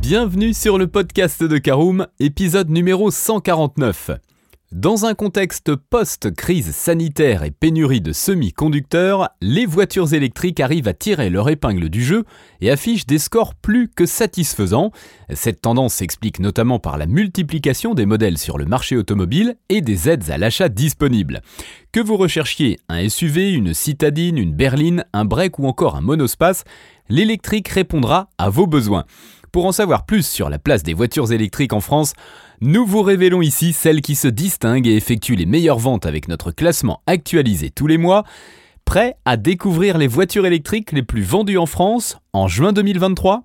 Bienvenue sur le podcast de Caroom, épisode numéro 149. Dans un contexte post-crise sanitaire et pénurie de semi-conducteurs, les voitures électriques arrivent à tirer leur épingle du jeu et affichent des scores plus que satisfaisants. Cette tendance s'explique notamment par la multiplication des modèles sur le marché automobile et des aides à l'achat disponibles. Que vous recherchiez un SUV, une citadine, une berline, un break ou encore un monospace, l'électrique répondra à vos besoins. Pour en savoir plus sur la place des voitures électriques en France, nous vous révélons ici celles qui se distinguent et effectuent les meilleures ventes avec notre classement actualisé tous les mois. Prêt à découvrir les voitures électriques les plus vendues en France en juin 2023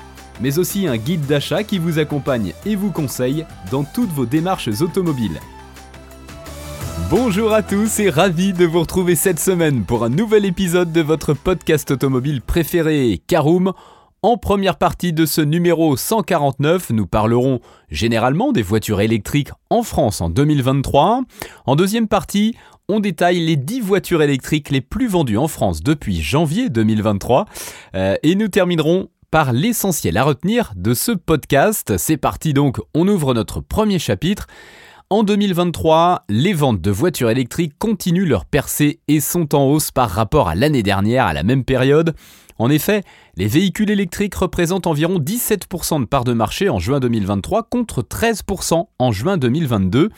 mais aussi un guide d'achat qui vous accompagne et vous conseille dans toutes vos démarches automobiles. Bonjour à tous et ravi de vous retrouver cette semaine pour un nouvel épisode de votre podcast automobile préféré, Caroom. En première partie de ce numéro 149, nous parlerons généralement des voitures électriques en France en 2023. En deuxième partie, on détaille les 10 voitures électriques les plus vendues en France depuis janvier 2023. Euh, et nous terminerons par l'essentiel à retenir de ce podcast. C'est parti donc, on ouvre notre premier chapitre. En 2023, les ventes de voitures électriques continuent leur percée et sont en hausse par rapport à l'année dernière à la même période. En effet, les véhicules électriques représentent environ 17% de part de marché en juin 2023 contre 13% en juin 2022.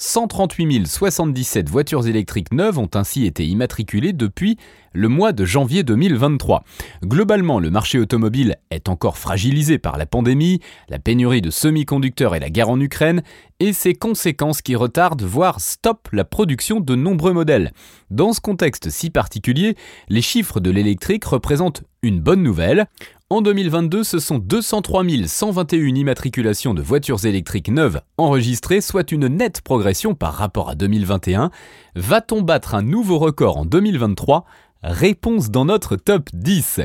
138 077 voitures électriques neuves ont ainsi été immatriculées depuis le mois de janvier 2023. Globalement, le marché automobile est encore fragilisé par la pandémie, la pénurie de semi-conducteurs et la guerre en Ukraine, et ses conséquences qui retardent, voire stoppent la production de nombreux modèles. Dans ce contexte si particulier, les chiffres de l'électrique représentent une bonne nouvelle. En 2022, ce sont 203 121 immatriculations de voitures électriques neuves enregistrées, soit une nette progression par rapport à 2021. Va-t-on battre un nouveau record en 2023 Réponse dans notre top 10.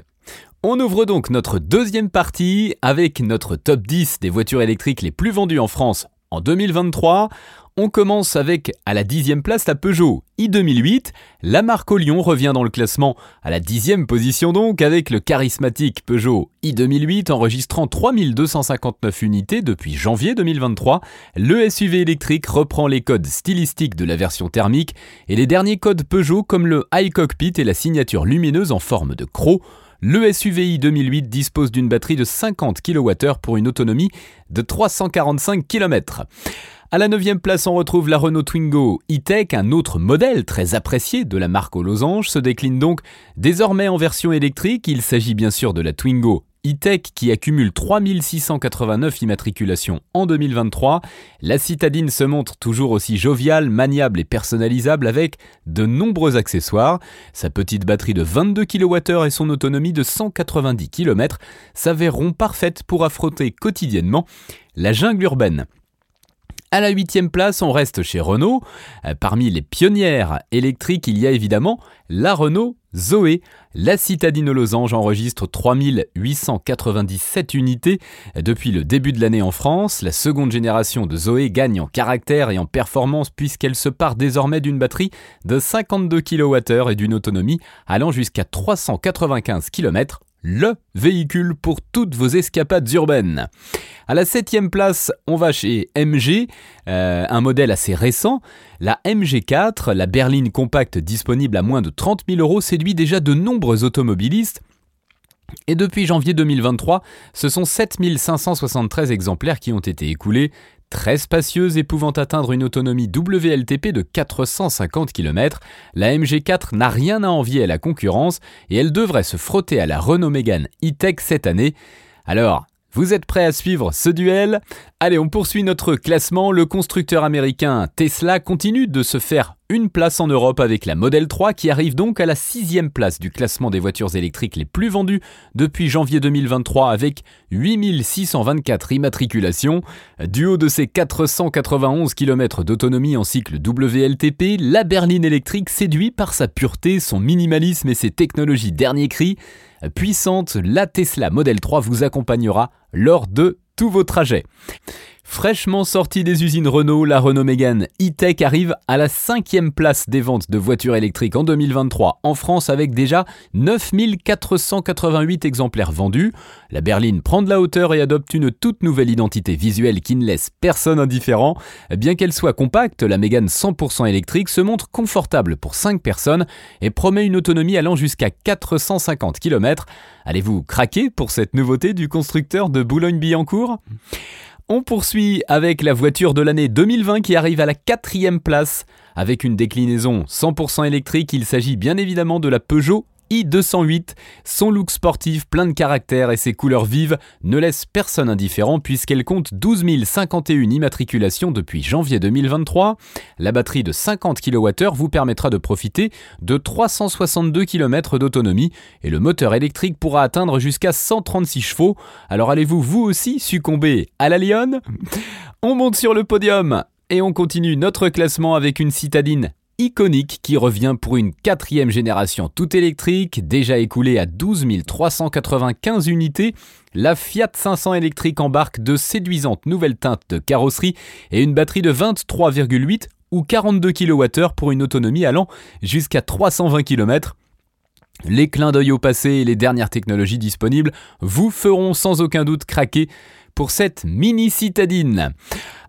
On ouvre donc notre deuxième partie avec notre top 10 des voitures électriques les plus vendues en France en 2023. On commence avec, à la dixième place, la Peugeot i2008. La marque au Lyon revient dans le classement à la dixième position donc, avec le charismatique Peugeot i2008 enregistrant 3259 unités depuis janvier 2023. Le SUV électrique reprend les codes stylistiques de la version thermique et les derniers codes Peugeot comme le high cockpit et la signature lumineuse en forme de croc. Le SUVi 2008 dispose d'une batterie de 50 kWh pour une autonomie de 345 km. À la 9 place, on retrouve la Renault Twingo e-Tech, un autre modèle très apprécié de la marque aux losanges, se décline donc désormais en version électrique. Il s'agit bien sûr de la Twingo e-Tech qui accumule 3689 immatriculations en 2023. La citadine se montre toujours aussi joviale, maniable et personnalisable avec de nombreux accessoires. Sa petite batterie de 22 kWh et son autonomie de 190 km s'avéreront parfaites pour affronter quotidiennement la jungle urbaine. À la huitième place, on reste chez Renault. Parmi les pionnières électriques, il y a évidemment la Renault Zoé. La citadine aux losanges enregistre 3897 unités depuis le début de l'année en France. La seconde génération de Zoé gagne en caractère et en performance puisqu'elle se part désormais d'une batterie de 52 kWh et d'une autonomie allant jusqu'à 395 km le véhicule pour toutes vos escapades urbaines. À la septième place, on va chez MG, euh, un modèle assez récent. La MG4, la berline compacte disponible à moins de 30 000 euros, séduit déjà de nombreux automobilistes. Et depuis janvier 2023, ce sont 7573 exemplaires qui ont été écoulés, Très spacieuse et pouvant atteindre une autonomie WLTP de 450 km, la MG4 n'a rien à envier à la concurrence et elle devrait se frotter à la Renault Mégane E-Tech cette année. Alors, vous êtes prêts à suivre ce duel? Allez, on poursuit notre classement. Le constructeur américain Tesla continue de se faire une place en Europe avec la Model 3 qui arrive donc à la sixième place du classement des voitures électriques les plus vendues depuis janvier 2023 avec 8624 immatriculations. Du haut de ses 491 km d'autonomie en cycle WLTP, la berline électrique séduit par sa pureté, son minimalisme et ses technologies dernier cri. Puissante, la Tesla Model 3 vous accompagnera lors de tous vos trajets. Fraîchement sortie des usines Renault, la Renault Mégane e-Tech arrive à la cinquième place des ventes de voitures électriques en 2023 en France avec déjà 9488 exemplaires vendus. La berline prend de la hauteur et adopte une toute nouvelle identité visuelle qui ne laisse personne indifférent. Bien qu'elle soit compacte, la Mégane 100% électrique se montre confortable pour 5 personnes et promet une autonomie allant jusqu'à 450 km. Allez-vous craquer pour cette nouveauté du constructeur de Boulogne-Billancourt? On poursuit avec la voiture de l'année 2020 qui arrive à la quatrième place. Avec une déclinaison 100% électrique, il s'agit bien évidemment de la Peugeot i208. Son look sportif, plein de caractère et ses couleurs vives ne laissent personne indifférent puisqu'elle compte 12 051 immatriculations depuis janvier 2023. La batterie de 50 kWh vous permettra de profiter de 362 km d'autonomie et le moteur électrique pourra atteindre jusqu'à 136 chevaux. Alors allez-vous vous aussi succomber à la lionne? On monte sur le podium et on continue notre classement avec une citadine iconique qui revient pour une quatrième génération toute électrique, déjà écoulée à 12 395 unités. La Fiat 500 électrique embarque de séduisantes nouvelles teintes de carrosserie et une batterie de 23,8 ou 42 kWh pour une autonomie allant jusqu'à 320 km. Les clins d'œil au passé et les dernières technologies disponibles vous feront sans aucun doute craquer pour cette mini citadine.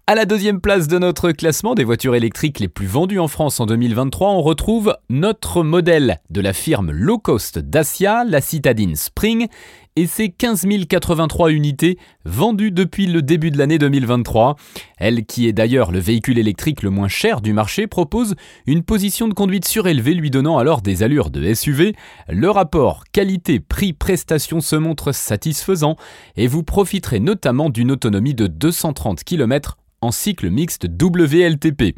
À la deuxième place de notre classement des voitures électriques les plus vendues en France en 2023, on retrouve notre modèle de la firme low cost Dacia, la citadine Spring, et ses 15 083 unités vendues depuis le début de l'année 2023. Elle, qui est d'ailleurs le véhicule électrique le moins cher du marché, propose une position de conduite surélevée lui donnant alors des allures de SUV. Le rapport qualité-prix-prestation se montre satisfaisant et vous profiterez notamment d'une autonomie de 230 km en cycle mixte WLTP.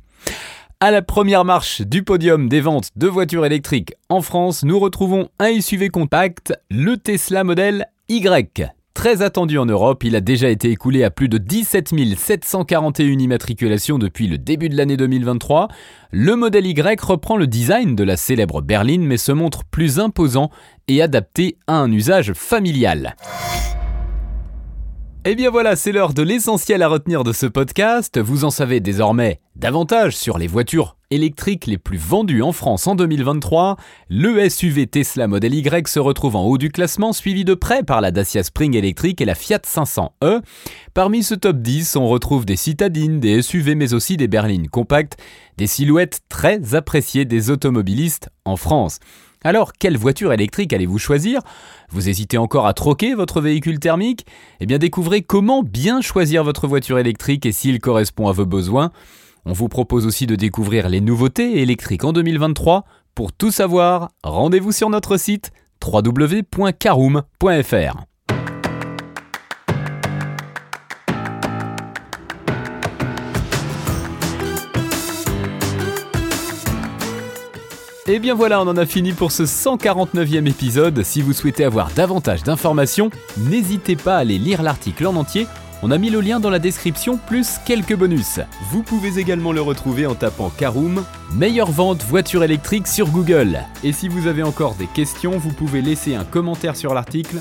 À la première marche du podium des ventes de voitures électriques en France, nous retrouvons un SUV compact, le Tesla Model Y. Très attendu en Europe, il a déjà été écoulé à plus de 17 741 immatriculations depuis le début de l'année 2023. Le modèle Y reprend le design de la célèbre berline mais se montre plus imposant et adapté à un usage familial. Et eh bien voilà, c'est l'heure de l'essentiel à retenir de ce podcast. Vous en savez désormais davantage sur les voitures électriques les plus vendues en France en 2023. Le SUV Tesla Model Y se retrouve en haut du classement, suivi de près par la Dacia Spring électrique et la Fiat 500e. Parmi ce top 10, on retrouve des citadines, des SUV mais aussi des berlines compactes, des silhouettes très appréciées des automobilistes en France. Alors, quelle voiture électrique allez-vous choisir? Vous hésitez encore à troquer votre véhicule thermique? Eh bien, découvrez comment bien choisir votre voiture électrique et s'il correspond à vos besoins. On vous propose aussi de découvrir les nouveautés électriques en 2023. Pour tout savoir, rendez-vous sur notre site www.caroom.fr. Et bien voilà, on en a fini pour ce 149e épisode. Si vous souhaitez avoir davantage d'informations, n'hésitez pas à aller lire l'article en entier on a mis le lien dans la description plus quelques bonus. Vous pouvez également le retrouver en tapant Caroom, meilleure vente voiture électrique sur Google. Et si vous avez encore des questions, vous pouvez laisser un commentaire sur l'article